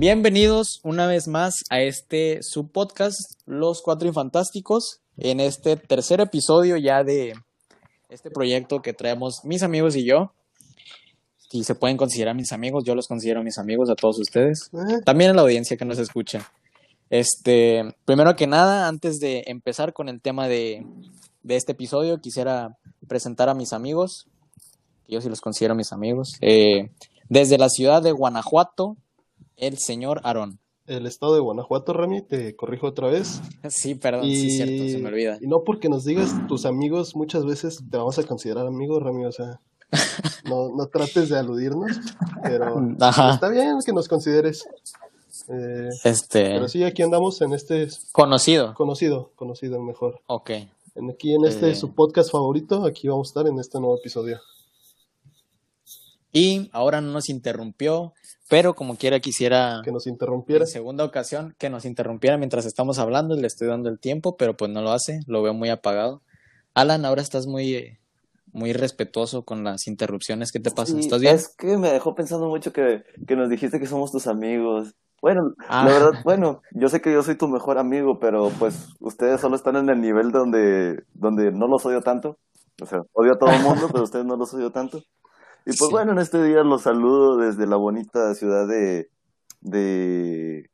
Bienvenidos una vez más a este subpodcast, Los Cuatro Infantásticos, en este tercer episodio ya de este proyecto que traemos mis amigos y yo. Y se pueden considerar mis amigos, yo los considero mis amigos a todos ustedes. Eh, También a la audiencia que nos escucha. Este, primero que nada, antes de empezar con el tema de, de este episodio, quisiera presentar a mis amigos, yo sí los considero mis amigos. Eh, desde la ciudad de Guanajuato, el señor Aarón. el estado de Guanajuato, Rami, te corrijo otra vez. Sí, perdón, sí, cierto, se me olvida. y no porque nos digas tus amigos, muchas veces te vamos a considerar amigos, Rami, o sea, no, no trates de aludirnos, pero Ajá. está bien que nos consideres. Eh, Este, pero sí, aquí andamos en este conocido. conocido, conocido mejor. Ok. En, aquí en este Eh. su podcast favorito, aquí vamos a estar en este nuevo episodio. Y ahora no nos interrumpió, pero como quiera quisiera Que nos interrumpiera. en segunda ocasión que nos interrumpiera mientras estamos hablando, le estoy dando el tiempo, pero pues no lo hace, lo veo muy apagado. Alan, ahora estás muy, eh, muy respetuoso con las interrupciones, ¿qué te pasa? Sí, ¿Estás bien? Es que me dejó pensando mucho que, que nos dijiste que somos tus amigos. Bueno, Ah. la verdad, bueno, yo sé que yo soy tu mejor amigo, pero pues ustedes solo están en el nivel donde, donde no los odio tanto. O sea, odio a todo el mundo, pero ustedes no los odio tanto. Y pues Sí. bueno, en este día los saludo desde la bonita ciudad de, de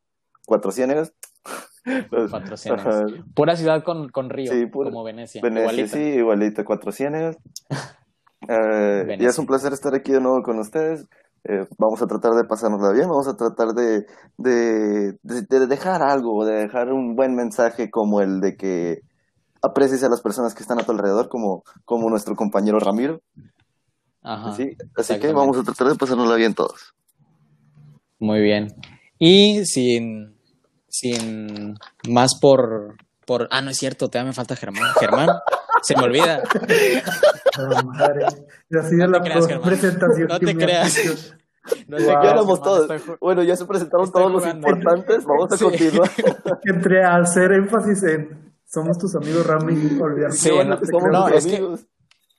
Cuatro Ciénegas. Cuatro Ciénegas. ajá, Pura ciudad con, con río, Sí, pura- como Venecia. Venecia, igualita. sí, igualita, Cuatro Ciénegas. Eh, y es un placer estar aquí de nuevo con ustedes. Eh, vamos a tratar de pasárnosla bien, vamos a tratar de, de, de, de dejar algo, de dejar un buen mensaje como el de que aprecies a las personas que están a tu alrededor, como, como nuestro compañero Ramiro. Ajá, ¿sí? Así que vamos a tratar de pasárnosla bien todos. Muy bien. Y sin, sin más por, por... Ah, no es cierto, todavía me falta Germán. Germán, se me olvida. Ah, madre. Y así No es te la creas. No presentación No que te me creas. has. No Wow. te Ya Germán, todos. estoy Bueno, ya se presentaron estoy todos los importantes, vamos a Sí. continuar. Entre hacer énfasis en somos tus amigos, Rami, y olvidar Sí, no, somos no, tus es que-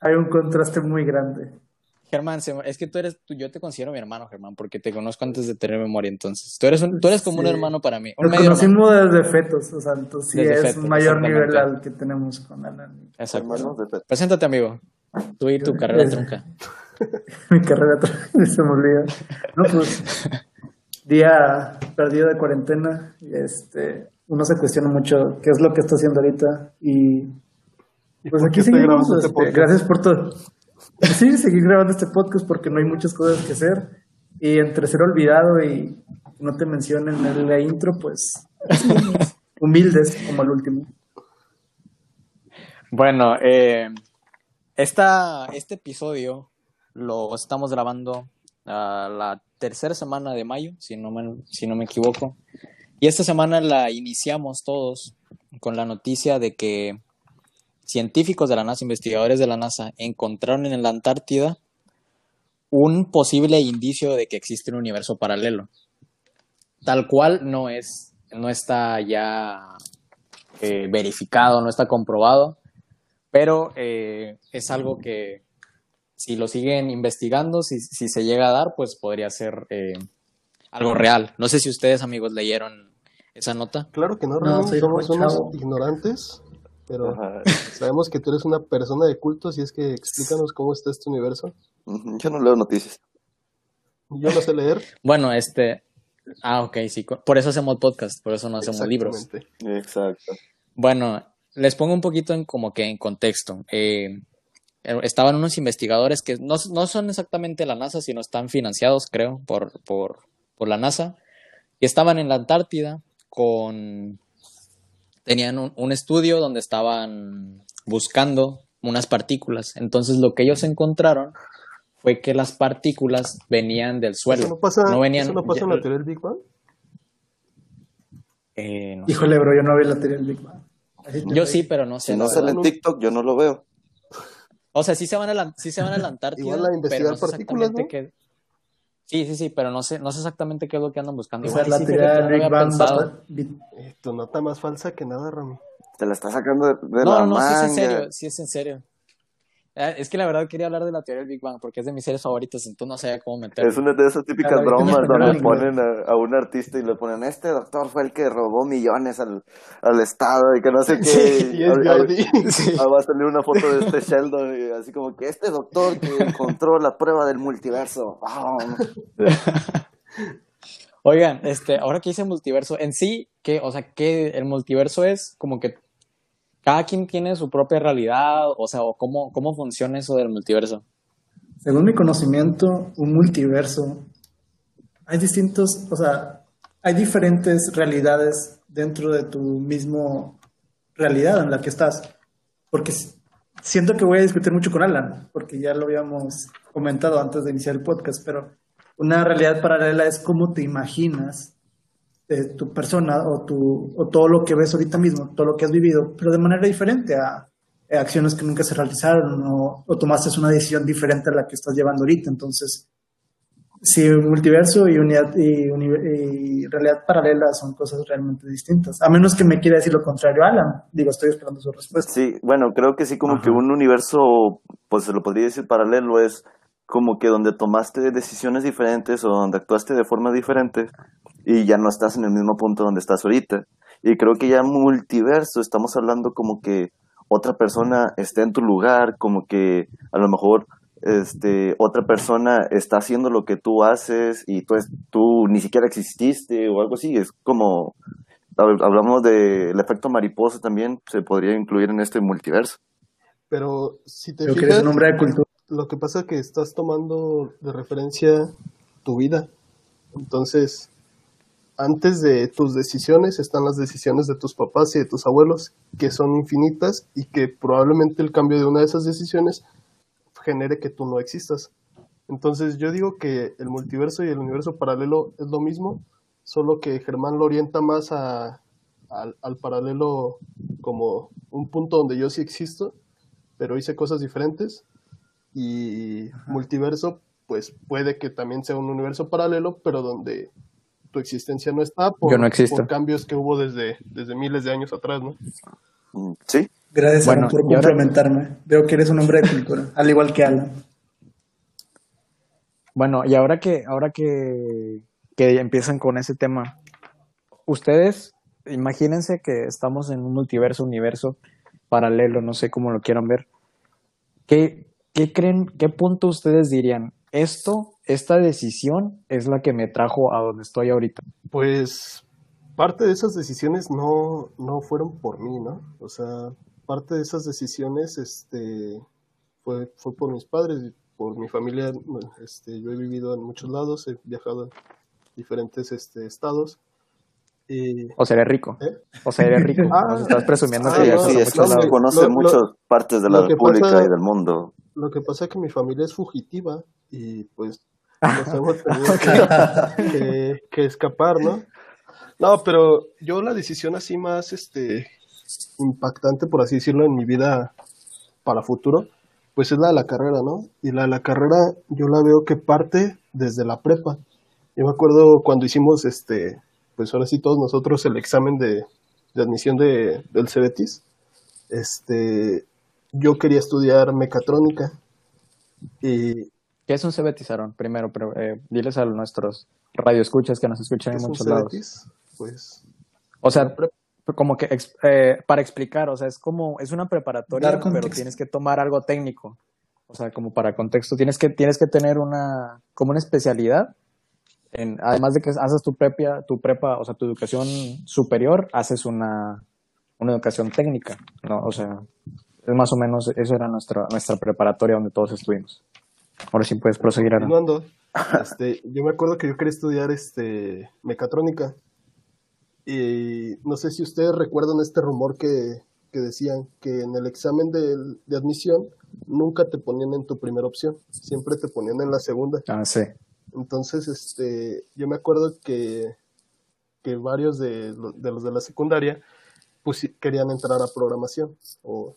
hay un contraste muy grande. Germán, es que tú eres, tú- yo te considero mi hermano, Germán, porque te conozco antes de tener memoria, entonces. Tú eres, un- tú eres como un hermano para mí. Un Nos medio hermano. conocimos desde fetos, o sea, entonces sí Desde es fetos, un mayor nivel al que tenemos con Alan. Exacto. Preséntate, amigo. Tú y tu carrera trunca. Mi carrera tra- se me olvida. No, pues, día perdido de cuarentena, y este, uno se cuestiona mucho qué es lo que está haciendo ahorita y ¿Y Pues aquí seguimos. grabando este este, podcast? gracias por todo. Sí, seguir grabando este podcast porque no hay muchas cosas que hacer. Y entre ser olvidado y no te mencionen en la intro, pues humildes como el último. Bueno, eh, esta, este episodio lo estamos grabando a la tercera semana de mayo, si no, me, si no me equivoco. Y esta semana la iniciamos todos con la noticia de que científicos de la NASA, investigadores de la NASA, encontraron en la Antártida un posible indicio de que existe un universo paralelo. Tal cual no es, no está ya eh, verificado, no está comprobado, pero eh, es algo que si lo siguen investigando, si, si se llega a dar, pues podría ser eh, algo real. No sé si ustedes, amigos, leyeron esa nota. Claro que no, No, somos ignorantes, pero Ajá. sabemos que tú eres una persona de culto, así es que explícanos cómo está este universo. Yo no leo noticias. Yo no sé leer. Bueno, este... Ah, ok, sí. Por eso hacemos podcast, por eso no hacemos libros. Exactamente. Exacto. Bueno, les pongo un poquito en como que en contexto. Eh, estaban unos investigadores que no, no son exactamente la NASA, sino están financiados, creo, por, por, por la NASA. Y estaban en la Antártida con... Tenían un, un estudio donde estaban buscando unas partículas. Entonces lo que ellos encontraron fue que las partículas venían del suelo. ¿Eso no pasa, no venían, ¿eso no pasa en la teoría del Big Bang? Eh, no sé. Híjole, bro, yo no vi la teoría del Big Bang. Yo sí, pero no sé. Si la no sale en TikTok, yo no lo veo. O sea, sí se van a la, sí se van a la Antártida, Igual a investigar pero no sé partículas, exactamente qué. Sí, sí, sí, pero no sé, no sé exactamente qué es lo que andan buscando. O sea, Igual la sí, teoría no pensado. basta- vi- Eh, tu nota más falsa que nada, Rami. Te la está sacando de, de No, la no, no, sí es manga. en serio, sí es en serio. Eh, Es que la verdad quería hablar de la teoría del Big Bang porque es de mis series favoritas, entonces no sabía cómo meterlo. Es una de esas típicas Claro, bromas es donde ponen a, a un artista y le ponen, este doctor fue el que robó millones al, al Estado y que no sé qué. Sí, y es Jordi. Ah, va a salir una foto de este Sheldon, y así como que este doctor que encontró la prueba del multiverso. Ah, Oigan, este, ahora que hice multiverso, en sí, que, o sea, que el multiverso es como que cada quien tiene su propia realidad, o sea, cómo, cómo funciona eso del multiverso. Según mi conocimiento, un multiverso, hay distintos, o sea, hay diferentes realidades dentro de tu mismo realidad en la que estás. Porque siento que voy a discutir mucho con Alan, porque ya lo habíamos comentado antes de iniciar el podcast, pero una realidad paralela es cómo te imaginas de tu persona o, tu, o todo lo que ves ahorita mismo, todo lo que has vivido, pero de manera diferente a, a acciones que nunca se realizaron o, o tomaste una decisión diferente a la que estás llevando ahorita. Entonces, si multiverso y, unidad, y, realidad paralela son cosas realmente distintas. A menos que me quiera decir lo contrario, Alan. Digo, estoy esperando su respuesta. Sí, bueno, creo que sí, como Ajá. que un universo, pues se lo podría decir paralelo, es como que donde tomaste decisiones diferentes o donde actuaste de forma diferente y ya no estás en el mismo punto donde estás ahorita. Y creo que ya multiverso, estamos hablando como que otra persona está en tu lugar, como que a lo mejor este, otra persona está haciendo lo que tú haces y tú, es- tú ni siquiera exististe o algo así. Es como, hab- hablamos del efecto mariposa también, se podría incluir en este multiverso. Pero si te Creo que eres fijas, un hombre de cultura. lo que pasa es que estás tomando de referencia tu vida. Entonces, antes de tus decisiones están las decisiones de tus papás y de tus abuelos, que son infinitas y que probablemente el cambio de una de esas decisiones genere que tú no existas. Entonces, yo digo que el multiverso y el universo paralelo es lo mismo, solo que Germán lo orienta más a- al, al paralelo como un punto donde yo sí existo, pero hice cosas diferentes y multiverso, pues puede que también sea un universo paralelo, pero donde tu existencia no está por, Yo no existo. por cambios que hubo desde, desde miles de años atrás, ¿no? Mm, Sí, Gracias, Bueno, Alan, por ahora- complementarme. Veo que eres un hombre de cultura, al igual que Alan. Bueno, y ahora que, ahora que, que empiezan con ese tema, ustedes imagínense que estamos en un multiverso, universo paralelo, no sé cómo lo quieran ver. ¿Qué, qué creen, qué punto ustedes dirían? Esto, esta decisión es la que me trajo a donde estoy ahorita. Pues parte de esas decisiones no, no fueron por mí, ¿no? O sea, parte de esas decisiones este, fue, fue por mis padres y por mi familia. Este, yo he vivido en muchos lados, he viajado a diferentes este, estados. Y, O seré rico. ¿eh? O seré rico. Ah, Nos estás presumiendo ah, que viajas sí, es que lados. conoce Lo- lo- muchas partes de la República pasa- y del mundo. Lo que pasa es que mi familia es fugitiva y pues nos hemos tenido que, que- que escapar, ¿no? No, pero yo la decisión así más este impactante, por así decirlo, en mi vida para futuro, pues es la de la carrera, ¿no? Y la de la carrera yo la veo que parte desde la prepa. Yo me acuerdo cuando hicimos este, pues ahora sí todos nosotros el examen de, de admisión de, del CBTIS, este, yo quería estudiar mecatrónica y ¿Qué es un cebetizaron? Primero, pero, eh, diles a nuestros radioescuchas que nos escuchan ¿qué en muchos lados. Pues O sea, como que eh, para explicar, o sea, es como, es una preparatoria, pero tienes que tomar algo técnico. O sea, como para contexto, tienes que, tienes que tener una, como una especialidad. En, además de que haces tu prepa, tu prepa, o sea, tu educación superior, haces una, una educación técnica, ¿no? O sea, es más o menos, eso era nuestra, nuestra preparatoria donde todos estuvimos. Ahora sí puedes proseguir, continuando, este, yo me acuerdo que yo quería estudiar este mecatrónica y no sé si ustedes recuerdan este rumor que, que decían que en el examen de, de admisión nunca te ponían en tu primera opción, siempre te ponían en la segunda. Ah, sí. Entonces, este, yo me acuerdo que, que varios de, de los de la secundaria pues querían entrar a programación o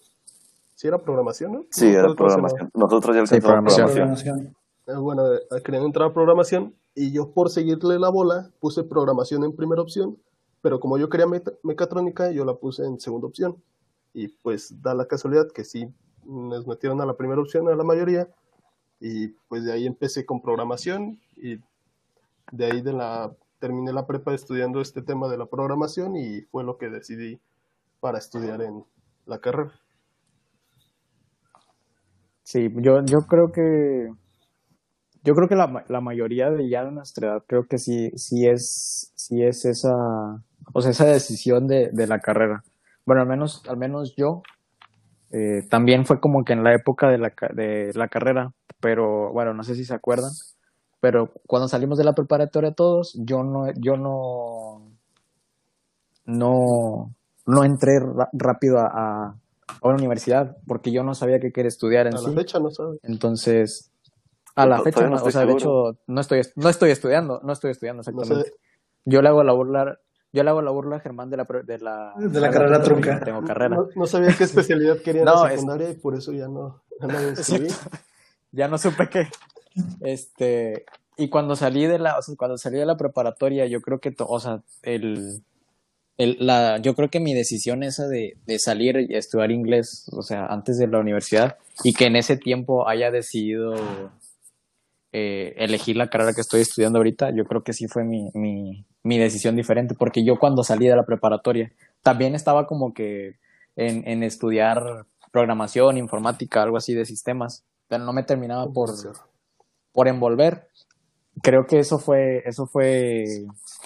si era programación, ¿no? Sí, era programación. Nosotros ya Sí, alcanzamos programación. programación. Eh, bueno, eh, querían entrar a programación y yo por seguirle la bola puse programación en primera opción, pero como yo quería mecatrónica, yo la puse en segunda opción. Y pues da la casualidad que sí nos metieron a la primera opción, a la mayoría, y pues de ahí empecé con programación y de ahí de la terminé la prepa estudiando este tema de la programación y fue lo que decidí para estudiar en la carrera. Sí, yo, yo creo que yo creo que la, la mayoría de ya de nuestra edad creo que sí, sí es, sí es esa, o sea, esa decisión de, de la carrera. Bueno, al menos, al menos yo, eh, también fue como que en la época de la, de la carrera, pero bueno, no sé si se acuerdan, pero cuando salimos de la preparatoria todos, yo no, yo no, no, no entré rápido a, a, a, una universidad porque yo no sabía qué quería estudiar en a sí. la fecha no sabes. Entonces, a la No, fecha, no no, o estoy sea, de hecho, no estoy, no estoy estudiando, no estoy estudiando No exactamente. sé, Yo le hago la burla, yo le hago la burla a Germán de la, pre- de la, De la carrera trunca. no Tengo carrera. no, no sabía qué especialidad quería en No, la es- secundaria y por eso ya no, ya no me inscribí. ya no supe qué. Este, y cuando salí de la, o sea, cuando salí de la preparatoria, yo creo que, to- o sea, el, el, la, yo creo que mi decisión esa de, de salir y estudiar inglés, o sea, antes de la universidad, y que en ese tiempo haya decidido eh, elegir la carrera que estoy estudiando ahorita, yo creo que sí fue mi, mi, mi decisión diferente, porque yo cuando salí de la preparatoria, también estaba como que en, en estudiar programación, informática, algo así de sistemas, pero no me terminaba por, por envolver. Creo que eso fue, eso fue,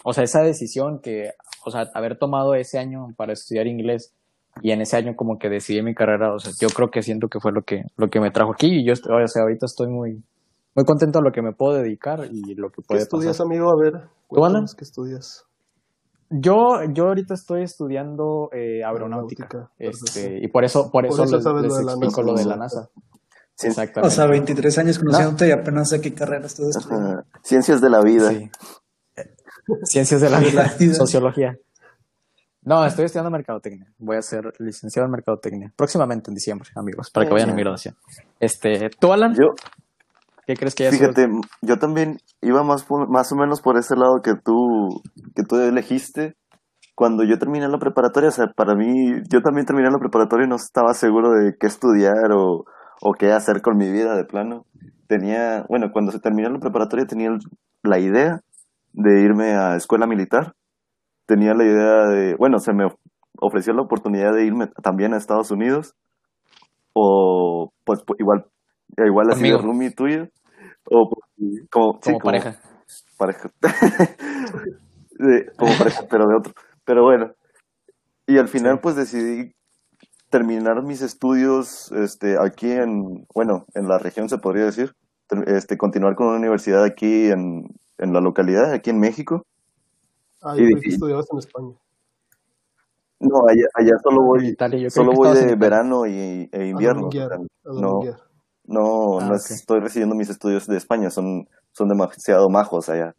o sea, esa decisión que, o sea, haber tomado ese año para estudiar inglés y en ese año como que decidí mi carrera, o sea, yo creo que siento que fue lo que, lo que me trajo aquí y yo, estoy- o sea, ahorita estoy muy, muy contento a lo que me puedo dedicar y lo que ¿Qué puede estudias, pasar. amigo? A ver, Alan? cuéntanos qué estudias. Yo, yo ahorita estoy estudiando eh, aeronáutica, Aeronáutica, este, y por eso, por Por eso, eso les, sabes les lo de la explico NASA. lo de la NASA. Sí. Exactamente. O sea, 23 años conociéndote y apenas sé qué carrera estás estudiando. Ciencias de la vida. Sí. Ciencias de la vida, sociología. No, estoy estudiando mercadotecnia. Voy a ser licenciado en mercadotecnia. Próximamente en diciembre, amigos, para que vayan a mi graduación. Este, ¿tú, Alan? Yo, ¿Qué crees que fíjate, yo también iba más, por- más o menos por ese lado que tú, que tú elegiste. Cuando yo terminé la preparatoria, o sea, para mí, yo también terminé la preparatoria y no estaba seguro de qué estudiar o, o qué hacer con mi vida de plano. Tenía, bueno, cuando se terminó la preparatoria tenía la idea de irme a escuela militar. Tenía la idea de, bueno, se me of- ofreció la oportunidad de irme también a Estados Unidos. O, pues, pu- igual, igual así de Conmigo. roomie tuyo. O pues, como, sí, como pareja? pareja. De- como pareja, pero de otro. Pero bueno. Y al final, Sí. pues decidí terminar mis estudios este, aquí en, bueno, en la región se podría decir. Este, continuar con una universidad aquí en, en la localidad, aquí en México. Ah, Y- yo creí que y- estudiabas en España. No, allá, allá solo En voy, Italia, yo creo solo voy de verano y, e invierno. A o sea, dominguear, a no, no, Ah, no estoy recibiendo mis estudios de España, son, son demasiado majos allá.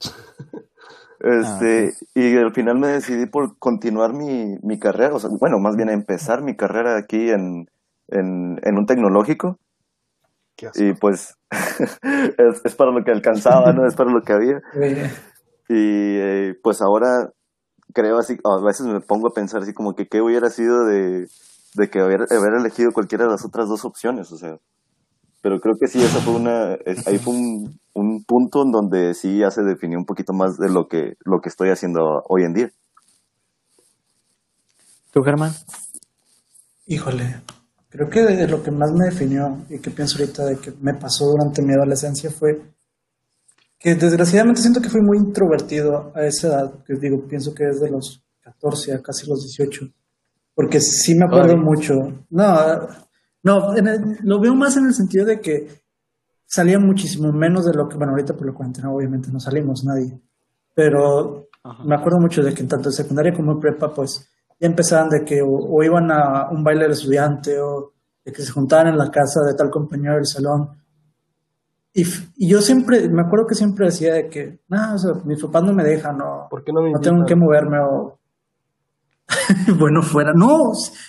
Este, y al final me decidí por continuar mi, mi carrera, o sea, bueno, más bien empezar mi carrera aquí en, en, en un tecnológico. Y pues es, es para lo que alcanzaba, ¿no? Es para lo que había. Y eh, pues ahora creo así, a veces me pongo a pensar así como que qué hubiera sido de, de que haber, haber elegido cualquiera de las otras dos opciones, o sea. Pero creo que sí, esa fue una, es- ahí fue un, un punto en donde sí ya se definió un poquito más de lo que, lo que estoy haciendo hoy en día. ¿Tú, Germán? híjole, creo que de lo que más me definió y que pienso ahorita de que me pasó durante mi adolescencia fue que desgraciadamente siento que fui muy introvertido a esa edad, que digo, pienso que desde los 14 a casi los 18, porque sí me acuerdo Todavía. mucho. No, no, en el- lo veo más en el sentido de que salía muchísimo menos de lo que, bueno, ahorita por la cuarentena obviamente no salimos nadie, pero Ajá. me acuerdo mucho de que tanto en secundaria como en prepa, pues ya empezaban de que o, o iban a un baile de estudiante o de que se juntaban en la casa de tal compañero del salón. Y, y yo siempre, me acuerdo que siempre decía de que, no, o sea, mis papás no me dejan, o ¿Por qué no me no tengo que moverme, o bueno, fuera. No,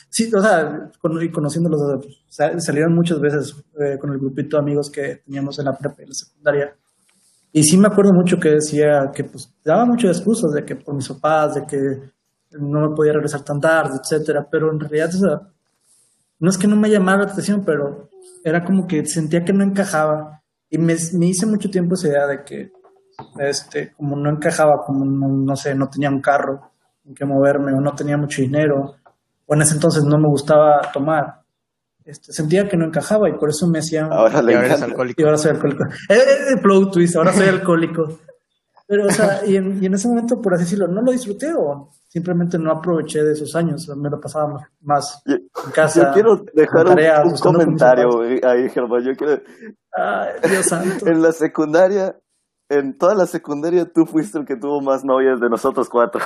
sí, o sea, con- y conociéndolos, salieron muchas veces eh, con el grupito de amigos que teníamos en la prepa y la secundaria. Y sí me acuerdo mucho que decía que pues daba muchas excusas de que por mis papás, de que no me podía regresar tan tarde, etcétera, pero en realidad o sea, no es que no me llamara la atención, pero era como que sentía que no encajaba. Y me, me hice mucho tiempo esa idea de que, este, como no encajaba, como no, no sé, no tenía un carro en que moverme, o no tenía mucho dinero, o en ese entonces no me gustaba tomar, este, sentía que no encajaba y por eso me hacía... Ahora le ahora eres alcohólico. Y ahora soy alcohólico. Eh, eh, eh, plot twist, ahora soy alcohólico. Pero, o sea, y en, y en ese momento, por así decirlo, no lo disfruté o simplemente no aproveché de esos años. Me lo pasaba más, más Yo, en casa. yo quiero dejar un, comentario güey, ahí, Germán. Yo quiero, Ay, Dios santo. en la secundaria, en toda la secundaria, tú fuiste el que tuvo más novias de nosotros cuatro.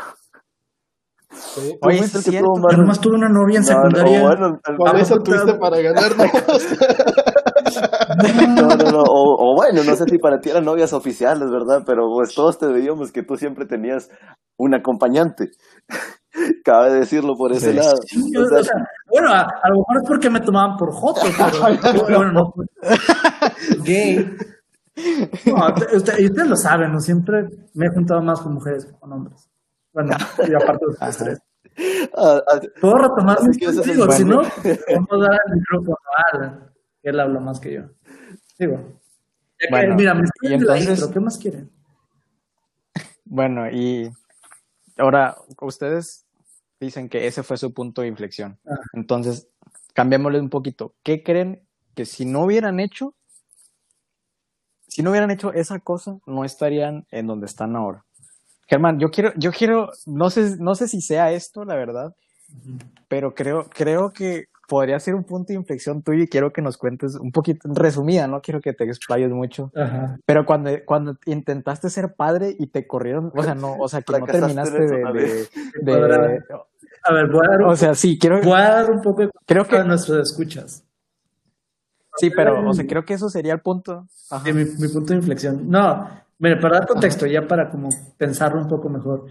Sí. Oye, que es tuvo más Yo nomás tuve una novia en No, no, secundaria. bueno, eso puta. tuviste para ganarnos. No. O, o bueno, no sé si para ti eran novias oficiales, ¿verdad? Pero pues todos te veíamos que tú siempre tenías un acompañante. Cabe decirlo por ese Sí. lado. Yo, O sea, o sea, bueno, a, a lo mejor es porque me tomaban por joto, pero bueno, no. Gay. No, te- usted- y ustedes lo saben, ¿no? Siempre me he juntado más con mujeres que con hombres. Bueno, y aparte de ustedes tres. ah, ah, ¿Puedo retomar mis digo, Si no, vamos a dar el micrófono a Alan, que él habla más que yo. Digo. Bueno, mira, me y la entonces- intro, ¿qué más quieren? Bueno, y ahora ustedes dicen que ese fue su punto de inflexión. Ah. Entonces, cambiémosle un poquito. ¿Qué creen que si no hubieran hecho, si no hubieran hecho esa cosa, no estarían en donde están ahora? Germán, yo quiero, yo quiero, no sé, no sé si sea esto, la verdad, pero creo, creo que podría ser un punto de inflexión tuyo y quiero que nos cuentes un poquito, resumida, no quiero que te explayes mucho, Ajá. pero cuando, cuando intentaste ser padre y te corrieron, o sea, no, o sea, que no terminaste de, de, vez. de- A ver, voy a dar un, o sea, sí, quiero, voy a dar un poco de creo que, a nuestros escuchas. sí, pero, o sea, creo que eso sería el punto. Ajá. de mi, mi punto de inflexión. No, mire, para dar contexto, ya para como pensarlo un poco mejor.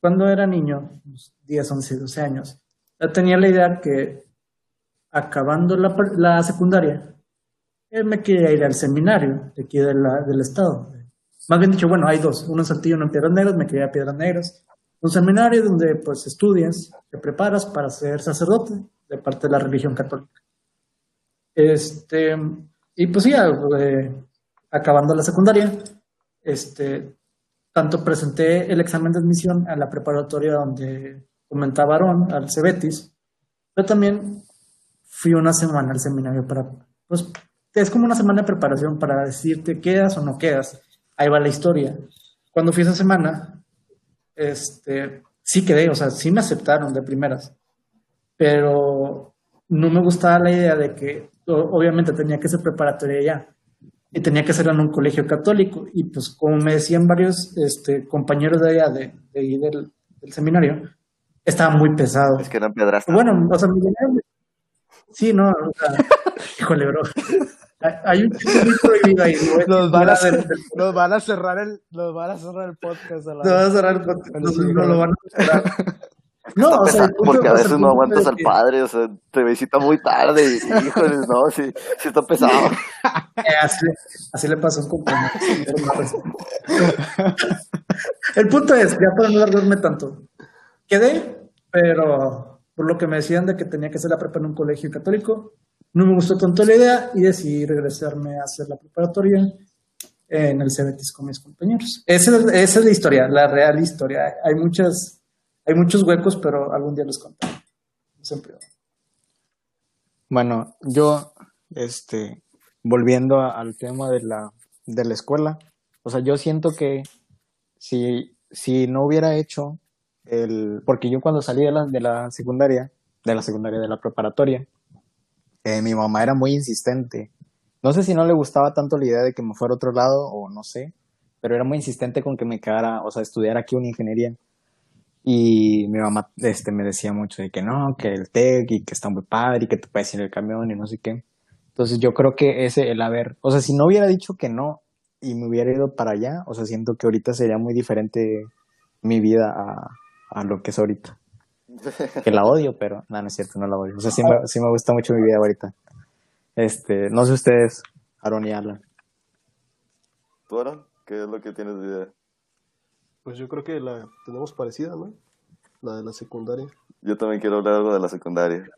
Cuando era niño, unos 10, 11, 12 años, ya tenía la idea que acabando la, secundaria, él me quería ir al seminario de aquí del estado. Más bien dicho, bueno, hay dos, uno en Saltillo, uno en Piedras Negras, me quería a Piedras Negras. Un seminario donde pues estudias, te preparas para ser sacerdote de parte de la religión católica. Este, y pues sí, eh, acabando la secundaria, este, tanto presenté el examen de admisión a la preparatoria donde comentaba Aarón, al Cebetis, pero también fui una semana al seminario para, pues, es como una semana de preparación para decirte quedas o no quedas. Ahí va la historia. Cuando fui esa semana, este, sí quedé, o sea, sí me aceptaron de primeras, pero no me gustaba la idea de que obviamente tenía que ser preparatoria ya y tenía que ser en un colegio católico y pues como me decían varios este, compañeros de allá de, de del, del seminario estaba muy pesado Es que eran pedrastas. bueno o sea mi dinero- sí no o sea, híjole bro. Hay, un chiste muy prohibido ahí Nos van, a, del- nos van cerrar el, nos van a cerrar el podcast a la se va a cerrar el podcast, no, sí, no lo van a cerrar. No o sea, porque a veces no aguantas al padre, o sea, te visita muy tarde y, híjoles, no, sí, sí está pesado. Eh, así, le- así le pasó a un compañero. El punto es, ya para no alargarme tanto, quedé, pero por lo que me decían de que tenía que hacer la prepa en un colegio católico, no me gustó tanto la idea y decidí regresarme a hacer la preparatoria en el Cebetis con mis compañeros. Esa, es- esa es la historia, la real historia. Hay muchas, hay muchos huecos, pero algún día los contaré. Siempre. Bueno, yo, este, volviendo al tema de la, de la escuela, o sea, yo siento que si, si no hubiera hecho el, porque yo cuando salí de la, de la secundaria, de la secundaria, de la preparatoria, eh, mi mamá era muy insistente. No sé si no le gustaba tanto la idea de que me fuera a otro lado o no sé, pero era muy insistente con que me quedara, o sea, estudiar aquí una ingeniería. Y mi mamá este, me decía mucho de que no, que el TEC y que está muy padre y que te puedes ir el camión y no sé qué. Entonces yo creo que ese, el haber, o sea, si no hubiera dicho que no y me hubiera ido para allá, o sea, siento que ahorita sería muy diferente mi vida a, a lo que es ahorita. Que la odio, pero no, no es cierto, no la odio. O sea, sí me, sí me gusta mucho mi vida ahorita. Este, no sé ustedes, Aaron y Alan. ¿Tú, Aaron? ¿Qué es lo que tienes de idea? Pues yo creo que la tenemos parecida, ¿no? La de la secundaria. Yo también quiero hablar algo de la secundaria.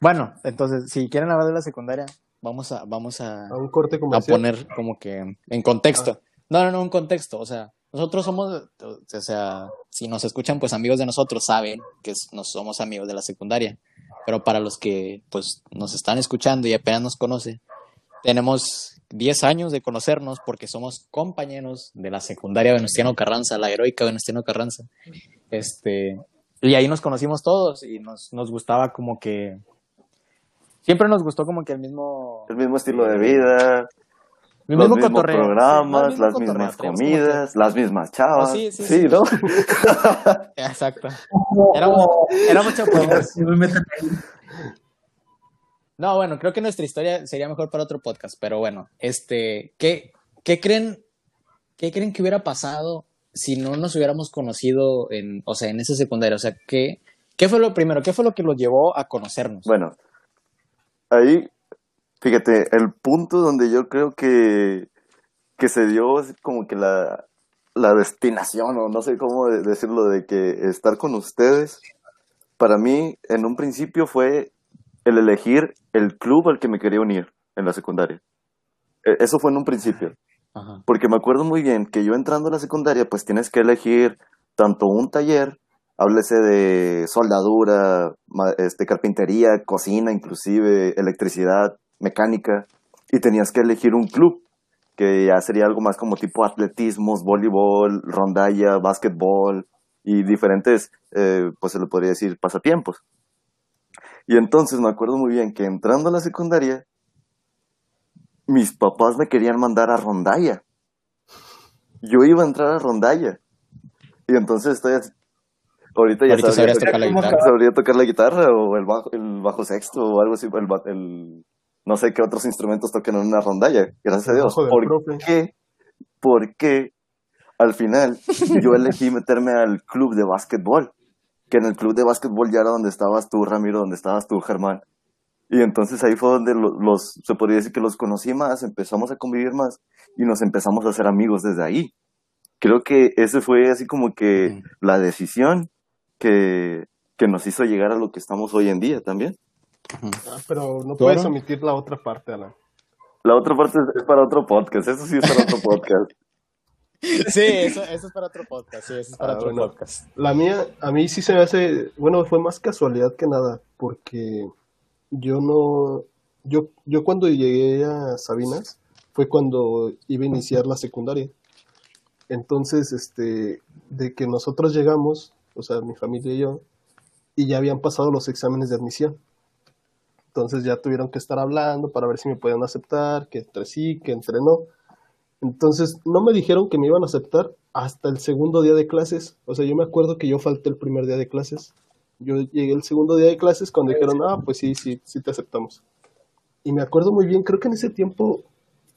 Bueno, entonces, si quieren hablar de la secundaria, vamos a, vamos a, A un corte a poner como que en contexto. No, no, no, un contexto. O sea, nosotros somos, o sea, si nos escuchan, pues amigos de nosotros saben que nos somos amigos de la secundaria. Pero para los que, pues, nos están escuchando y apenas nos conocen, tenemos 10 años de conocernos porque somos compañeros de la secundaria Venustiano Carranza, la heroica Venustiano Carranza. Este, y ahí nos conocimos todos y nos, nos gustaba como que, siempre nos gustó como que el mismo, El mismo estilo de vida, los mismo mismos cotorreo, programas, las mismas comidas, las mismas chavas. Ah, sí, sí, sí, sí. ¿no? Exacto. Éramos, éramos. No, bueno, creo que nuestra historia sería mejor para otro podcast, pero bueno, este, ¿qué, qué creen, qué creen que hubiera pasado si no nos hubiéramos conocido en, o sea, en esa secundaria? O sea, ¿qué, qué fue lo primero? ¿Qué fue lo que los llevó a conocernos? Bueno, ahí, fíjate, el punto donde yo creo que, que se dio es como que la, la destinación, o no sé cómo de- decirlo, de que estar con ustedes, para mí, en un principio fue el elegir el club al que me quería unir en la secundaria. E- Eso fue en un principio. Ajá. Porque me acuerdo muy bien que yo entrando a la secundaria, pues tienes que elegir tanto un taller, háblese de soldadura, este, carpintería, cocina, inclusive electricidad, mecánica, y tenías que elegir un club, que ya sería algo más como tipo atletismos, voleibol, rondalla, básquetbol y diferentes, eh, pues se le podría decir, pasatiempos. Y entonces me acuerdo muy bien que entrando a la secundaria, mis papás me querían mandar a rondalla. Yo iba a entrar a rondalla. Y entonces estoy así- Ahorita ya Ahorita sabría tocar, tocar la ¿Cómo guitarra. sabría tocar la guitarra o el bajo, el bajo sexto o algo así. El, el- no sé qué otros instrumentos toquen en una rondalla. Gracias a Dios. ¿Por profe. qué? ¿Por qué al final yo elegí meterme al club de básquetbol? Que en el club de básquetbol ya era donde estabas tú, Ramiro, donde estabas tú, Germán. Y entonces ahí fue donde lo- los, se podría decir que los conocí más, empezamos a convivir más y nos empezamos a hacer amigos desde ahí. Creo que ese fue así como que la decisión que, que nos hizo llegar a lo que estamos hoy en día también. Ah, pero no ¿Tú, puedes omitir la otra parte, Alan. La otra parte es, es para otro podcast, eso sí es para otro podcast. Sí, eso, eso es para otro podcast, sí, eso es para Ah, otro bueno. podcast. La mía, a mí sí se me hace, bueno, fue más casualidad que nada, porque yo no, yo, yo cuando llegué a Sabinas fue cuando iba a iniciar la secundaria. Entonces, este, de que nosotros llegamos, o sea, mi familia y yo, y ya habían pasado los exámenes de admisión. Entonces ya tuvieron que estar hablando para ver si me podían aceptar, que entre sí, que entre no. Entonces no me dijeron que me iban a aceptar hasta el segundo día de clases. O sea, yo me acuerdo que yo falté el primer día de clases. Yo llegué el segundo día de clases cuando dijeron, ah, pues sí, sí, sí te aceptamos. Y me acuerdo muy bien, creo que en ese tiempo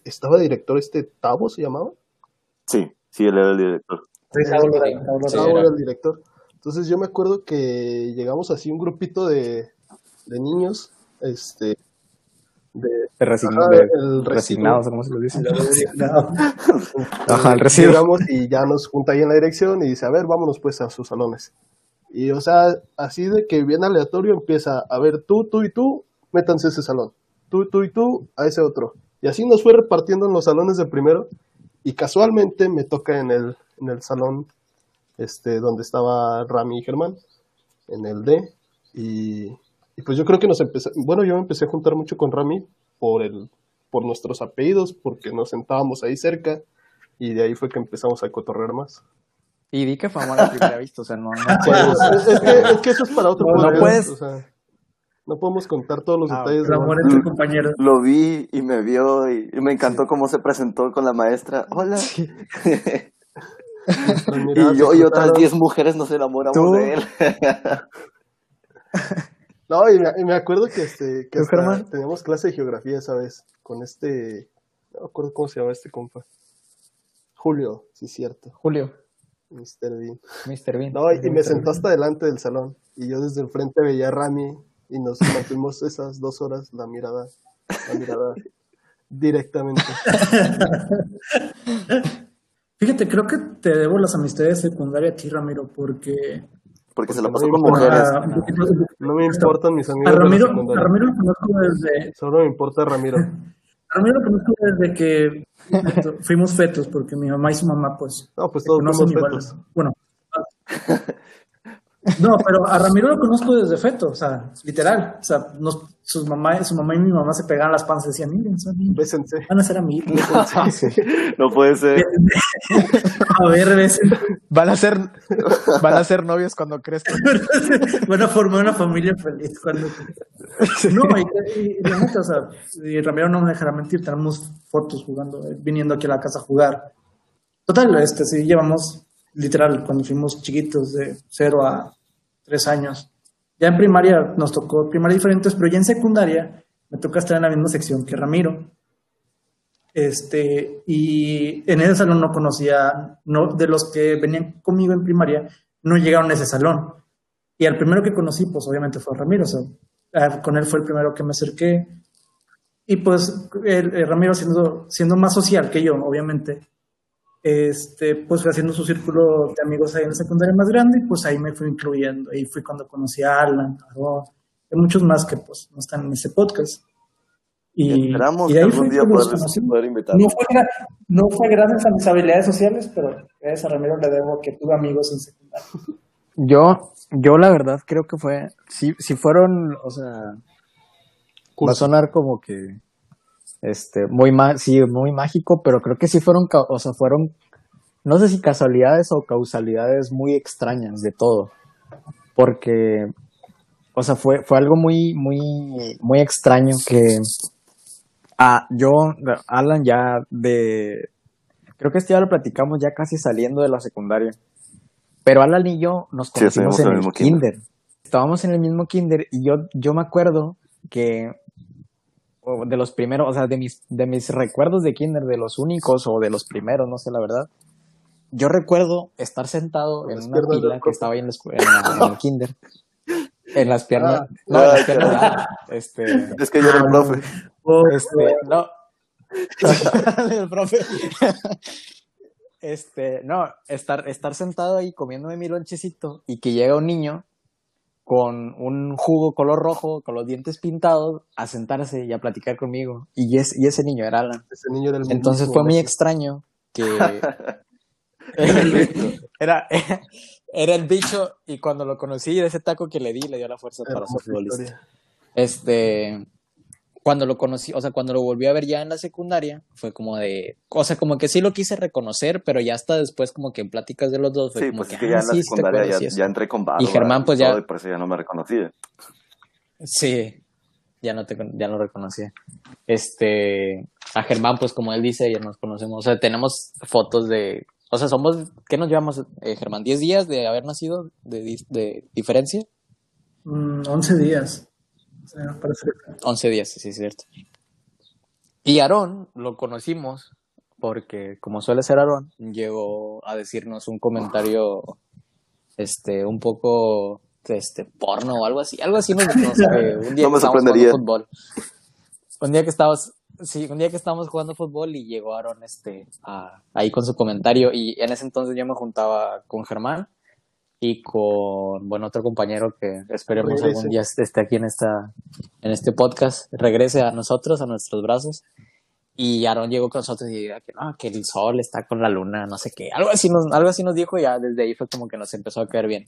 estaba director este Tavo, se llamaba. Sí, sí, él era el director. Sí, era- era- Tavo era. era el director. Entonces yo me acuerdo que llegamos así un grupito de, de niños, este, de, De resign- Ajá, de el resignados, ¿cómo se lo dice? No, Ajá, el recibo. Llegamos y ya nos junta ahí en la dirección y dice, a ver, vámonos pues a sus salones. Y o sea, así de que bien aleatorio empieza, a ver, tú, tú y tú, métanse a ese salón. Tú, tú y tú, a ese otro. Y así nos fue repartiendo en los salones de primero. Y casualmente me toca en el, en el salón este, donde estaba Rami y Germán, en el D. Y, y pues yo creo que nos empecé, bueno, yo me empecé a juntar mucho con Rami por, el, por nuestros apellidos, porque nos sentábamos ahí cerca. Y de ahí fue que empezamos a cotorrear más. Y di que fue amor a primera vista, o sea, no, no Sí, puedes- es, es que, es que eso es para otro No, no podcast, puedes. o sea, no podemos contar todos los Ah, detalles. el de amor la- entre compañeros. Lo vi y me vio y, y me encantó cómo se presentó con la maestra. Hola. miradas y yo y otras cruzaron. 10 mujeres nos enamoramos ¿Tú? de él. No, y me, y me acuerdo que, este, que teníamos clase de geografía esa vez con este, no me acuerdo cómo se llama este compa. Julio, sí, cierto, Julio, Mr. Bean. Mr. Bean. No, y, y me sentó hasta delante del salón y yo desde el frente veía a Rami y nos mantuvimos esas dos horas la mirada, la mirada directamente. Fíjate, creo que te debo las amistades secundarias a ti, Ramiro, porque porque se la pasó no con importa. mujeres. No me importan mis amigos Ramiro, a. Ramiro lo conozco desde, Solo me importa Ramiro. a Ramiro lo conozco desde que fuimos fetos, porque mi mamá y su mamá, pues, No, pues todos igual. fetos. Bueno. No, pero a Ramiro lo conozco desde feto, o sea, literal. O sea, nos, sus mamá, su mamá y mi mamá se pegaban las panzas y decían, miren, son niños, Bésense. van a ser amigos. No puede ser. a ver, besen. Van a ser, van a ser novios cuando crezcan. Van a formar una familia feliz cuando... No, y, y- y la neta, o sea, y Ramiro no me dejará mentir, tenemos fotos jugando, eh, viniendo aquí a la casa a jugar. Total, este, sí, llevamos, literal, cuando fuimos chiquitos, de 0 a 3 años. Ya en primaria nos tocó primaria diferentes, pero ya en secundaria me toca estar en la misma sección que Ramiro. Este, y en ese salón no conocía, no, de los que venían conmigo en primaria, no llegaron a ese salón. Y al primero que conocí, pues obviamente fue Ramiro, o sea, ah, con él fue el primero que me acerqué. Y pues el, el Ramiro siendo, siendo más social que yo, obviamente, este, pues fue haciendo su círculo de amigos ahí en la secundaria más grande y pues ahí me fui incluyendo. Ahí fui cuando conocí a Alan, a Aarón, y muchos más que pues no están en ese podcast. Y, Esperamos y que de ahí algún fue día que poder. No fue, no fue gracias a mis habilidades sociales, pero gracias a Ramiro le debo que tuve amigos en secundaria. Yo, yo la verdad creo que fue, sí, sí fueron, o sea, va a sonar como que, este, muy ma sí, muy mágico, pero creo que sí fueron, o sea, fueron, no sé si casualidades o causalidades muy extrañas de todo, porque, o sea, fue, fue algo muy, muy, muy extraño que, ah, yo, Alan ya de, creo que esto ya lo platicamos ya casi saliendo de la secundaria. Pero Alan y yo nos conocimos en el el mismo kinder. kinder. Estábamos en el mismo kinder y yo, yo me acuerdo que o de los primeros, o sea, de mis, de mis recuerdos de kinder, de los únicos o de los primeros, no sé la verdad. Yo recuerdo estar sentado en una pila que estaba ahí en, la escu- en, la- en el kinder. En las piernas. Ah. no, en las Ah, piernas. Este, Es que yo era el profe. este, no. el profe. Este, no, estar, estar sentado ahí comiéndome mi lonchecito y que llega un niño con un jugo color rojo, con los dientes pintados, a sentarse y a platicar conmigo. Y, es, y ese niño era Alan. Ese niño Entonces fue muy extraño que era, era el bicho y cuando lo conocí ese taco que le di le dio la fuerza para ser futbolista. historia. Este, cuando lo conocí, o sea, cuando lo volví a ver ya en la secundaria, fue como de, o sea, como que sí lo quise reconocer, pero ya hasta después como que en pláticas de los dos fue Sí, como pues que, es que ya ah, en la sí, secundaria ya, y entré con barba. Y Germán, pues, todo, ya- Y por eso ya no me reconocía. Sí, ya no te, ya no reconocía. Este, a Germán, pues como él dice, ya nos conocemos, o sea, tenemos fotos de, o sea, somos, ¿qué nos llevamos, eh, Germán? ¿10 días de haber nacido de, de diferencia? Mm, 11 días. O sea, parece que- 11 días, sí, es cierto. Y Aarón lo conocimos porque, como suele ser Aarón, llegó a decirnos un comentario, este, un poco, este, porno o algo así, algo así nos, eh, un día No me que estábamos sorprendería. jugando fútbol. Un día que estábamos, sí, un día que estábamos jugando fútbol y llegó Aarón, este, a- ahí con su comentario y en ese entonces yo me juntaba con Germán y con, bueno, otro compañero que esperemos Regrese. algún día esté aquí en esta, en este podcast, regrese a nosotros, a nuestros brazos. Y Aaron llegó con nosotros y dijo que no, que el sol está con la luna, no sé qué. Algo así nos, algo así nos dijo y ya desde ahí fue como que nos empezó a caer bien.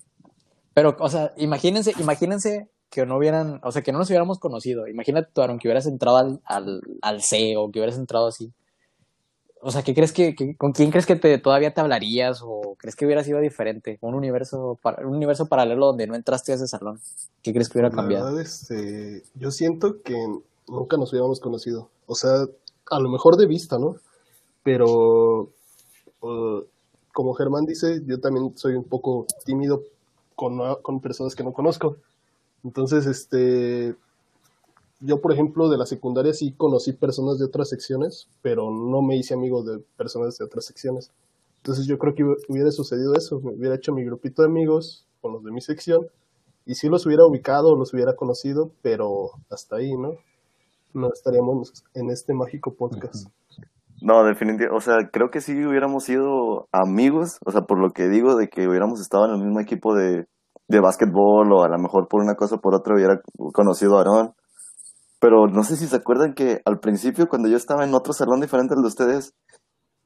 Pero, o sea, imagínense, imagínense que no hubieran, o sea, que no nos hubiéramos conocido. Imagínate tú, Aaron, que hubieras entrado al, al, al C o que hubieras entrado así. O sea, ¿qué crees que, que- con quién crees que te, todavía te hablarías o crees que hubiera sido diferente? Un universo, para- un universo paralelo donde no entraste a ese salón. ¿Qué crees que hubiera La cambiado? verdad, este, yo siento que nunca nos hubiéramos conocido. O sea, a lo mejor de vista, ¿no? Pero, como Germán dice, yo también soy un poco tímido con, con personas que no conozco. Entonces, este, yo, por ejemplo, de la secundaria sí conocí personas de otras secciones, pero no me hice amigo de personas de otras secciones. Entonces yo creo que hubi- hubiera sucedido eso, me hubiera hecho mi grupito de amigos con los de mi sección y sí los hubiera ubicado, los hubiera conocido, pero hasta ahí, ¿no? No estaríamos en este mágico podcast. No, definitivamente, o sea, creo que sí hubiéramos sido amigos, o sea, por lo que digo de que hubiéramos estado en el mismo equipo de, de básquetbol o a lo mejor por una cosa o por otra hubiera conocido a Aarón. Pero no sé si se acuerdan que al principio, cuando yo estaba en otro salón diferente al de ustedes,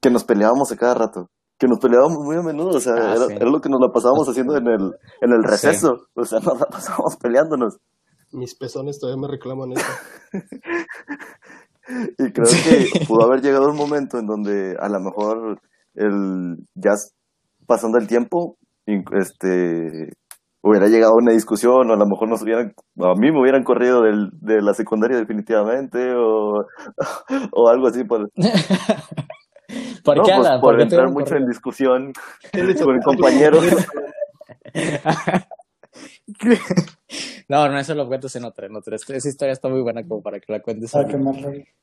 que nos peleábamos a cada rato. Que nos peleábamos muy a menudo, o sea, Ah, era, sí. era lo que nos la pasábamos haciendo en el, en el Sí. receso. O sea, nos la pasábamos peleándonos. Mis pezones todavía me reclaman eso. Y creo que pudo haber llegado un momento en donde a lo mejor el ya pasando el tiempo, este hubiera llegado a una discusión, o a lo mejor nos hubieran, a mí me hubieran corrido del, de la secundaria definitivamente, o, o algo así por, ¿Por no, qué, pues, por ¿Por entrar mucho en discusión con compañeros. No, no, eso lo cuentas en otra, en otra. Esa historia está muy buena como para que la cuentes.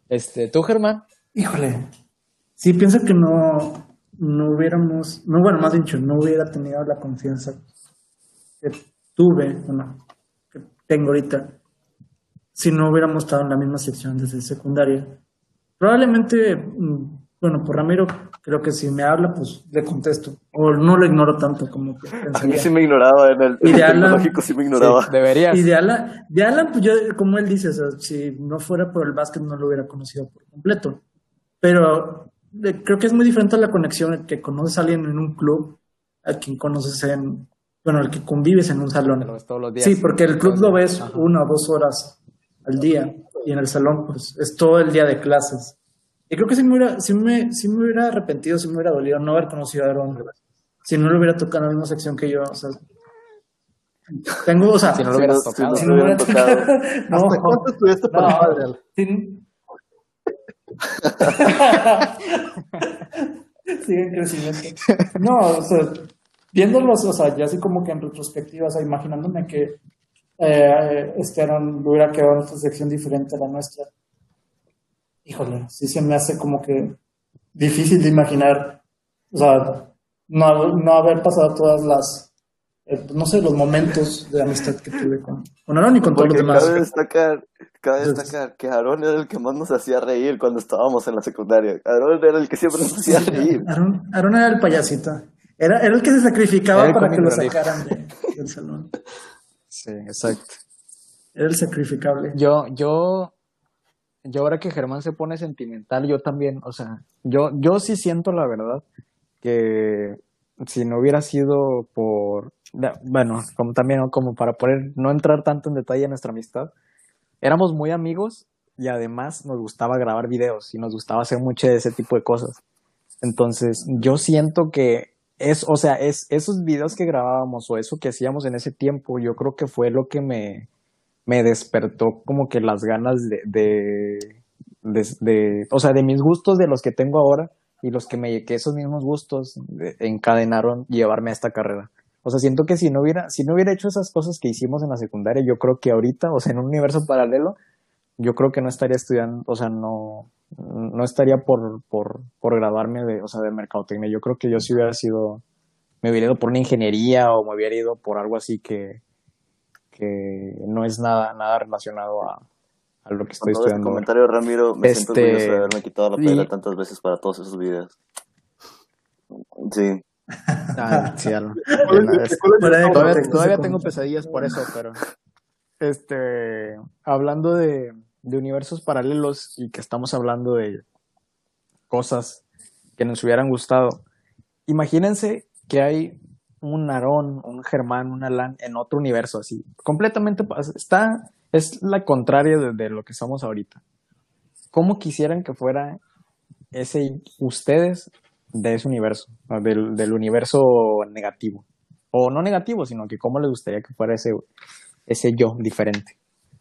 Este, ¿tú, Germán? Híjole. Sí, pienso que no, no hubiéramos, no, bueno, más dicho, no hubiera tenido la confianza que tuve, bueno, que tengo ahorita, si no hubiéramos estado en la misma sección desde secundaria. Probablemente, mm, bueno, por Ramiro, creo que si me habla, pues le contesto. O no lo ignoro tanto como que A mí pensaría. sí me ignoraba en el, Y en de el Alan- tecnológico, sí me ignoraba. Sí, deberías. Y de Alan, de Alan, pues yo, como él dice, o sea, si no fuera por el básquet no lo hubiera conocido por completo. Pero creo que es muy diferente a la conexión que conoces a alguien en un club, a quien conoces en, bueno, el que convives en un salón. Que lo ves todos los días. Sí, porque el club lo ves. Ajá. una o dos horas al día y en el salón pues es todo el día de clases. Y creo que sí me hubiera, sí me, sí me hubiera arrepentido, sí me hubiera dolido no haber conocido a Aaron si no lo hubiera tocado en la misma sección que yo. O sea, tengo, o sea, Si no lo Si hubieras no- si tocado. no si no me hubieran hubiera tocado. No, ¿Hasta cuánto estudiaste para no, padre, Al? sin- Sigue en crecimiento. No, o sea, viéndolos, o sea, ya así como que en retrospectiva, o sea, imaginándome que eh, este Aaron hubiera quedado en otra sección diferente a la nuestra. Híjole, sí se me hace como que difícil de imaginar, o sea, no, no haber pasado todas las, eh, no sé, los momentos de amistad que tuve con, con Aaron y con todos los Porque demás. cabe destacar, cabe destacar que Aarón era el que más nos hacía reír cuando estábamos en la secundaria. Aarón era el que siempre nos hacía reír. Aaron, Aaron era el payasito. Era, era el que se sacrificaba Era para que lo sacaran de- del salón. Sí, exacto. Era el sacrificable. Yo, yo, yo ahora que Germán se pone sentimental, yo también, o sea, yo, yo sí siento la verdad que si no hubiera sido por, bueno, como también, como para poder no entrar tanto en detalle en nuestra amistad, éramos muy amigos y además nos gustaba grabar videos y nos gustaba hacer mucho de ese tipo de cosas. Entonces, yo siento que es, o sea, es esos videos que grabábamos o eso que hacíamos en ese tiempo, yo creo que fue lo que me, me despertó como que las ganas de, de, de, o sea, de mis gustos, de los que tengo ahora y los que me, que esos mismos gustos de- encadenaron llevarme a esta carrera. O sea, siento que si no hubiera, si no hubiera hecho esas cosas que hicimos en la secundaria, yo creo que ahorita, o sea, en un universo paralelo, yo creo que no estaría estudiando, o sea, no, no estaría por, por, por graduarme de, o sea, de mercadotecnia. Yo creo que yo si hubiera sido, me hubiera ido por una ingeniería o me hubiera ido por algo así que, que no es nada, nada relacionado a, a lo que estoy ese estudiando. ahora. comentario, Ramiro, me siento Este, orgulloso de haberme quitado la y- pela tantas veces para todos esos videos. Sí. Ah, sí, Alan. ¿Cuál Bueno, es- es- cuál es el Fuera de top? todavía, todavía tengo pesadillas por eso, pero este hablando de, de universos paralelos y que estamos hablando de cosas que nos hubieran gustado, imagínense que hay un Aarón, un Germán, un Alan en otro universo así, completamente está es la contraria de, de lo que somos ahorita. ¿Cómo quisieran que fuera ese ustedes de ese universo, del, del universo negativo? O no negativo, sino que cómo les gustaría que fuera ese, ese yo diferente.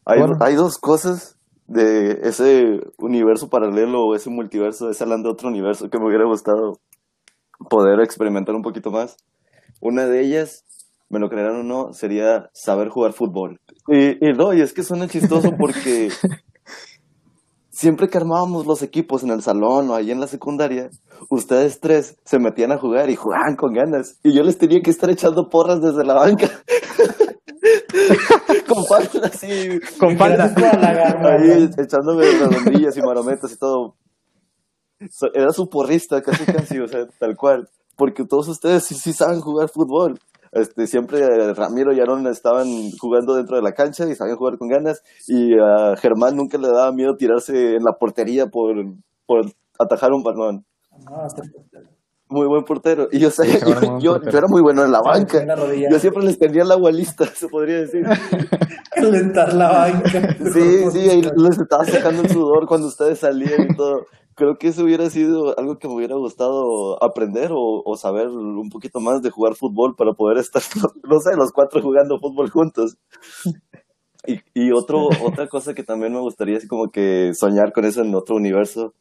Hay, Bueno. hay dos cosas de ese universo paralelo o ese multiverso, ese Alan de otro universo que me hubiera gustado poder experimentar un poquito más. Una de ellas, me lo creerán o no, sería saber jugar fútbol. Y, y no, y es que suena chistoso porque siempre que armábamos los equipos en el salón o ahí en la secundaria, ustedes tres se metían a jugar y jugaban con ganas. Y yo les tenía que estar echando porras desde la banca. con falta así. Con falda. Ahí echándome redondillas y marometas y todo. Era su porrista, casi casi, o sea, tal cual. Porque todos ustedes sí, sí saben jugar fútbol. este, siempre Ramiro y Aaron estaban jugando dentro de la cancha y sabían jugar con ganas y a Germán nunca le daba miedo tirarse en la portería por, por atajar un balón. No, hasta Muy buen portero. Y yo, sé, Sí, yo, yo- era muy bueno en la banca. Yo siempre les tendía la agua lista, se podría decir. calentar la banca. Sí, sí, ahí les estaba sacando el sudor cuando ustedes salían y todo. Creo que eso hubiera sido algo que me hubiera gustado aprender o, o saber un poquito más de jugar fútbol para poder estar, no sé, los cuatro jugando fútbol juntos. Y, y otro, otra cosa que también me gustaría así como que soñar con eso en otro universo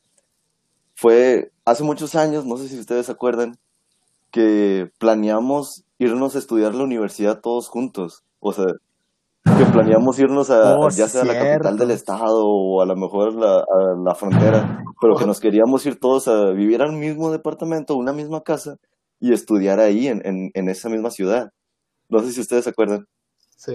fue hace muchos años, no sé si ustedes se acuerdan, que planeamos irnos a estudiar la universidad todos juntos. O sea, que planeamos irnos a Oh, ya sea a la capital del estado o a lo mejor la, a la frontera, pero que nos queríamos ir todos a vivir al mismo departamento, una misma casa y estudiar ahí en, en, en esa misma ciudad. No sé si ustedes se acuerdan. Sí.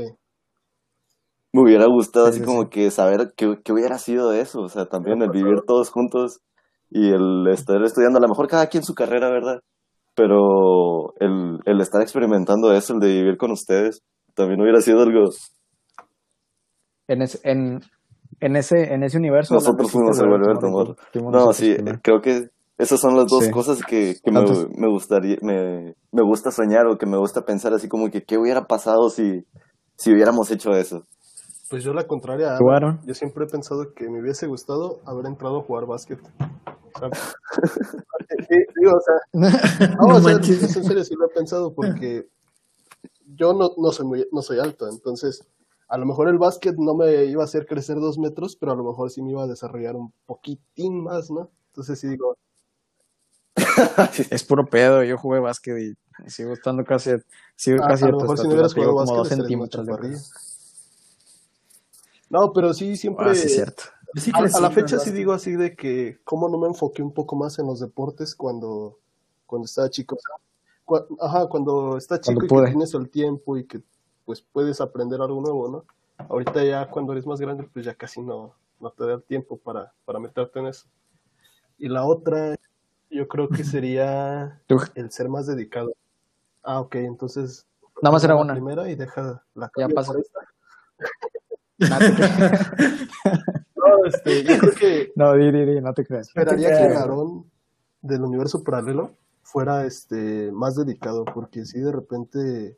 Me hubiera gustado Sí, así sí, como sí. que saber qué, qué hubiera sido eso, o sea, también el vivir todos juntos y el estar estudiando, a lo mejor cada quien su carrera, ¿verdad? Pero el, el estar experimentando eso, el de vivir con ustedes, también hubiera sido algo... En, ese- en, en, ese, en ese universo. Nosotros fuimos el Alberto. No, sí, creo que esas son las dos Sí. cosas que, que me, gustaría, me, me gusta soñar o que me gusta pensar así como que qué hubiera pasado si, si hubiéramos hecho eso. Pues yo la contraria. Yo siempre he pensado que me hubiese gustado haber entrado a jugar básquet. Sí, digo, o sea, no, No o sea, manches. es en serio, sí lo he pensado porque yo no, no soy muy, no soy alto, entonces a lo mejor el básquet no me iba a hacer crecer dos metros, pero a lo mejor sí me iba a desarrollar un poquitín más, ¿no? Entonces sí digo, Es puro pedo. Yo jugué básquet y sigo estando casi. Sigo a, casi a lo mejor si no hubieras jugado como dos básquet más centímetros de. No, pero sí, siempre... Ah, sí, cierto. Sí a, la fecha sí digo así de que cómo no me enfoqué un poco más en los deportes cuando, cuando estaba chico. O sea, cua- ajá, cuando estás chico Cuando y que pude. tienes el tiempo y que pues puedes aprender algo nuevo, ¿no? Ahorita ya cuando eres más grande pues ya casi no, no te da el tiempo para, para meterte en eso. Y la otra yo creo que sería el ser más dedicado. Ah, ok, entonces... Nada más era la una. primera y deja la Ya pasa. por esta. No, te creas. No, este, yo creo que no, di, di, di, no te creas. esperaría te que. Aarón del universo paralelo fuera este más dedicado, porque si de repente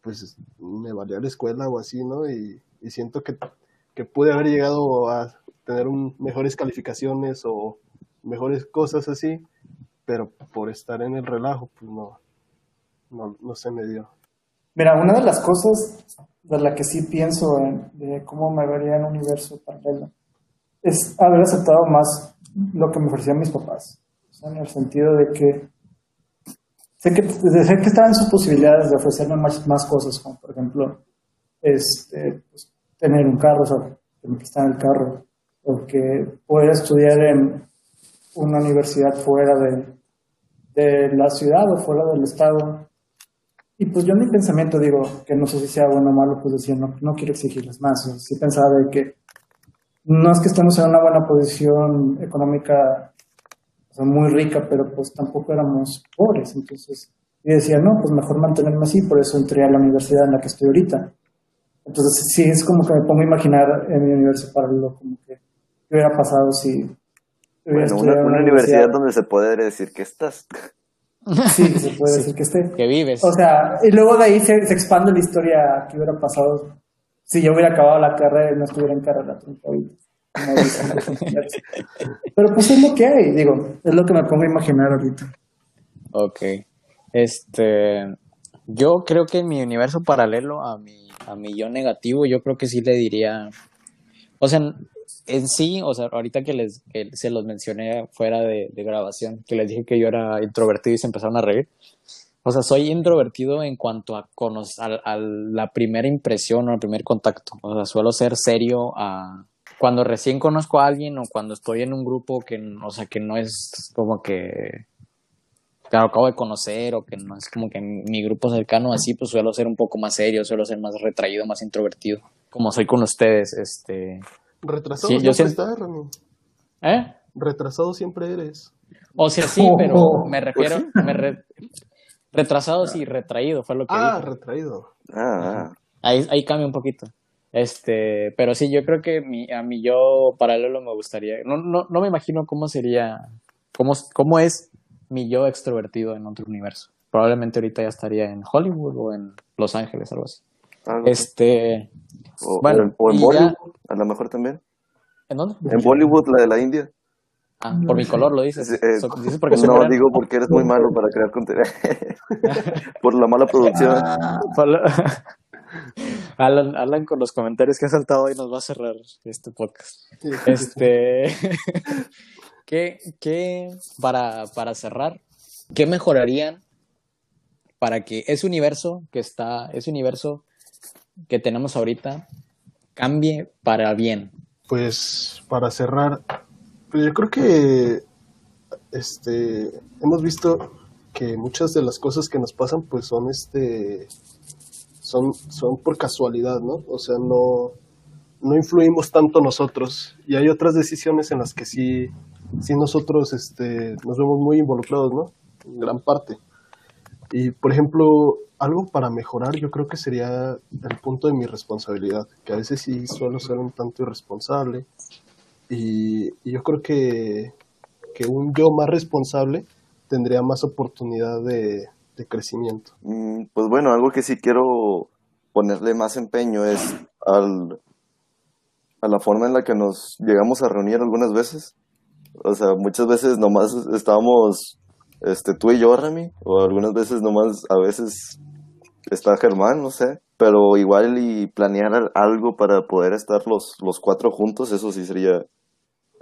pues me valía la escuela o así, ¿no? Y, y siento que, que pude haber llegado a tener un, mejores calificaciones o mejores cosas así, pero por estar en el relajo, pues no, no, no se me dio. Mira, una de las cosas de la que sí pienso en- de cómo me vería en un universo paralelo es haber aceptado más lo que me ofrecían mis papás. O sea, en el sentido de que sé que, sé que estaban sus posibilidades de ofrecerme más, más cosas, como por ejemplo este, pues, tener un carro, o sea, que me prestaran el carro, o que poder estudiar en una universidad fuera de, de la ciudad o fuera del estado. Y pues yo en mi pensamiento digo, que no sé si sea bueno o malo, pues decía, no, no quiero exigirles más. O sea, sí pensaba de que no es que estemos en una buena posición económica, o sea, muy rica, pero pues tampoco éramos pobres. Entonces, y decía, no, pues mejor mantenerme así, por eso entré a la universidad en la que estoy ahorita. Entonces, sí, es como que me pongo a imaginar en mi universo paralelo, como que qué hubiera pasado si hubiera Bueno, estudiado una, en una universidad donde se puede decir que estás. Sí, se puede decir que esté. Que vives. O sea, y luego de ahí se, se expande la historia que hubiera pasado si yo hubiera acabado la carrera y no estuviera en carrera ahorita, expertos. Pero pues es lo que hay, digo, es lo que me pongo a imaginar ahorita. Ok. Este. Yo creo que en mi universo paralelo a mi, a mi yo negativo, yo creo que sí le diría. O sea, en sí, o sea, ahorita que les que se los mencioné fuera de, de grabación, que les dije que yo era introvertido y se empezaron a reír. O sea, soy introvertido en cuanto a, conocer, a, a la primera impresión o el primer contacto. O sea, suelo ser serio a cuando recién conozco a alguien o cuando estoy en un grupo que, o sea, que no es como que que acabo de conocer o que no es como que mi grupo cercano así, pues suelo ser un poco más serio, suelo ser más retraído, más introvertido, como soy con ustedes, este... Retrasado Sí, yo siempre siento- estás, Rami. ¿Eh? Retrasado siempre eres. O sea, sí, pero me refiero, me re- Retrasado sí, retraído fue lo que Ah, retraído. Ah, ah. Ahí, ahí cambia un poquito. Este, pero sí, yo creo que mi, a mi yo paralelo me gustaría. No, no, no me imagino cómo sería, cómo, cómo es mi yo extrovertido en otro universo. Probablemente ahorita ya estaría en Hollywood o en Los Ángeles, algo así. Así. Este, o, o bueno, en, o en y ya- Bollywood, a lo mejor también. ¿en dónde? En Bollywood, la de la India. Ah, por mi color lo dices. Eh, So- dices porque soy no, moreno. digo porque eres muy malo para crear contenido. Por la mala producción. Lo- Alan, Alan con los comentarios que ha saltado hoy nos va a cerrar este podcast. Este, ¿qué, qué, para, para cerrar, qué mejorarían para que ese universo que está, ese universo que tenemos ahorita cambie para bien? Pues para cerrar, pues yo creo que este hemos visto que muchas de las cosas que nos pasan pues son este son son por casualidad, ¿no? O sea, no no influimos tanto nosotros y hay otras decisiones en las que sí sí nosotros este nos vemos muy involucrados, ¿no? En gran parte. Y por ejemplo, algo para mejorar yo creo que sería el punto de mi responsabilidad, que a veces sí suelo ser un tanto irresponsable y, yo creo que, que un yo más responsable tendría más oportunidad de, de crecimiento. Mm, Pues bueno, algo que sí quiero ponerle más empeño es al, a la forma en la que nos llegamos a reunir algunas veces. O sea, muchas veces nomás estábamos este, tú y yo, Rami, o algunas veces nomás, a veces está Germán, no sé. Pero igual y planear al- algo para poder estar los, los cuatro juntos, eso sí sería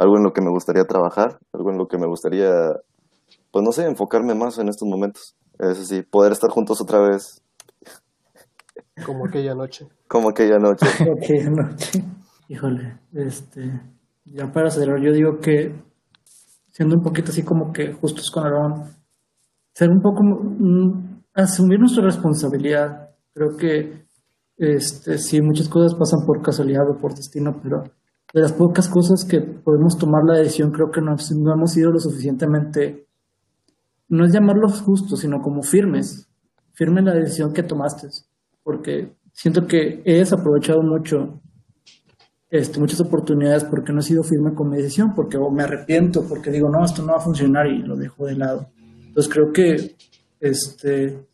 algo en lo que me gustaría trabajar, algo en lo que me gustaría, pues no sé, enfocarme más en estos momentos. Eso sí, poder estar juntos otra vez, Como aquella noche. como aquella noche. Ok, noche. Híjole, este, ya para cerrar, yo digo que siendo un poquito así como que justos con Aarón, ser un poco, mm, asumir nuestra responsabilidad. Creo que, este, sí, muchas cosas pasan por casualidad o por destino, pero de las pocas cosas que podemos tomar la decisión, creo que no, no hemos sido lo suficientemente, no es llamarlos justos, sino como firmes, firme la decisión que tomaste, porque siento que he desaprovechado mucho este, muchas oportunidades porque no he sido firme con mi decisión, porque me arrepiento, porque digo, no, esto no va a funcionar y lo dejo de lado. Entonces creo que, este,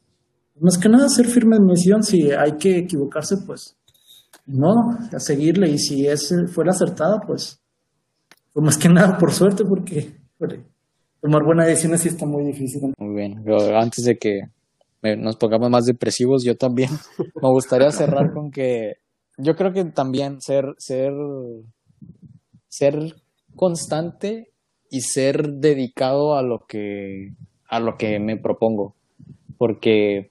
más que nada ser firme en mi decisión, si hay que equivocarse, pues no, a seguirle y si es, fue la acertada, pues, pues más que nada por suerte, porque tomar buenas decisiones sí está muy difícil. Muy bien. Yo, antes de que nos pongamos más depresivos, yo también me gustaría cerrar con que yo creo que también ser, ser, ser constante y ser dedicado a lo que, a lo que me propongo. Porque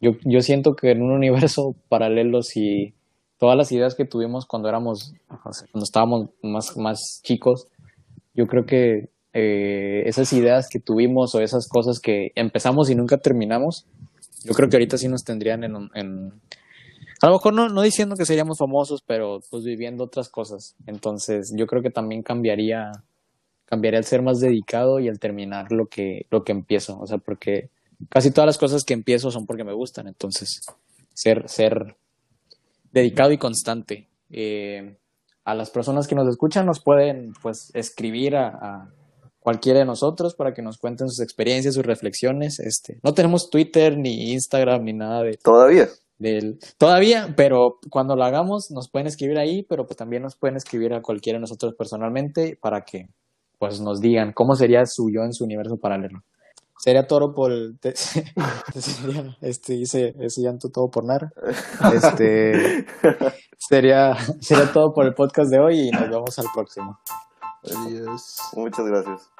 yo, yo siento que en un universo paralelo, si todas las ideas que tuvimos cuando éramos, cuando estábamos más, más chicos, yo creo que eh, esas ideas que tuvimos o esas cosas que empezamos y nunca terminamos, yo creo que ahorita sí nos tendrían en, en a lo mejor no, no diciendo que seríamos famosos, pero pues viviendo otras cosas. Entonces, yo creo que también cambiaría, cambiaría el ser más dedicado y el terminar lo que, lo que empiezo. O sea, porque casi todas las cosas que empiezo son porque me gustan. Entonces, ser, ser dedicado y constante. Eh, a las personas que nos escuchan nos pueden pues escribir a, a cualquiera de nosotros para que nos cuenten sus experiencias, sus reflexiones. Este, no tenemos Twitter ni Instagram ni nada de Todavía. del todavía, pero cuando lo hagamos nos pueden escribir ahí, pero pues también nos pueden escribir a cualquiera de nosotros personalmente para que pues nos digan cómo sería su yo en su universo paralelo. Sería toro por el te- sería, este dice ese llanto todo por nada. Este sería sería todo por el podcast de hoy y nos vemos al próximo. Adiós. Muchas gracias.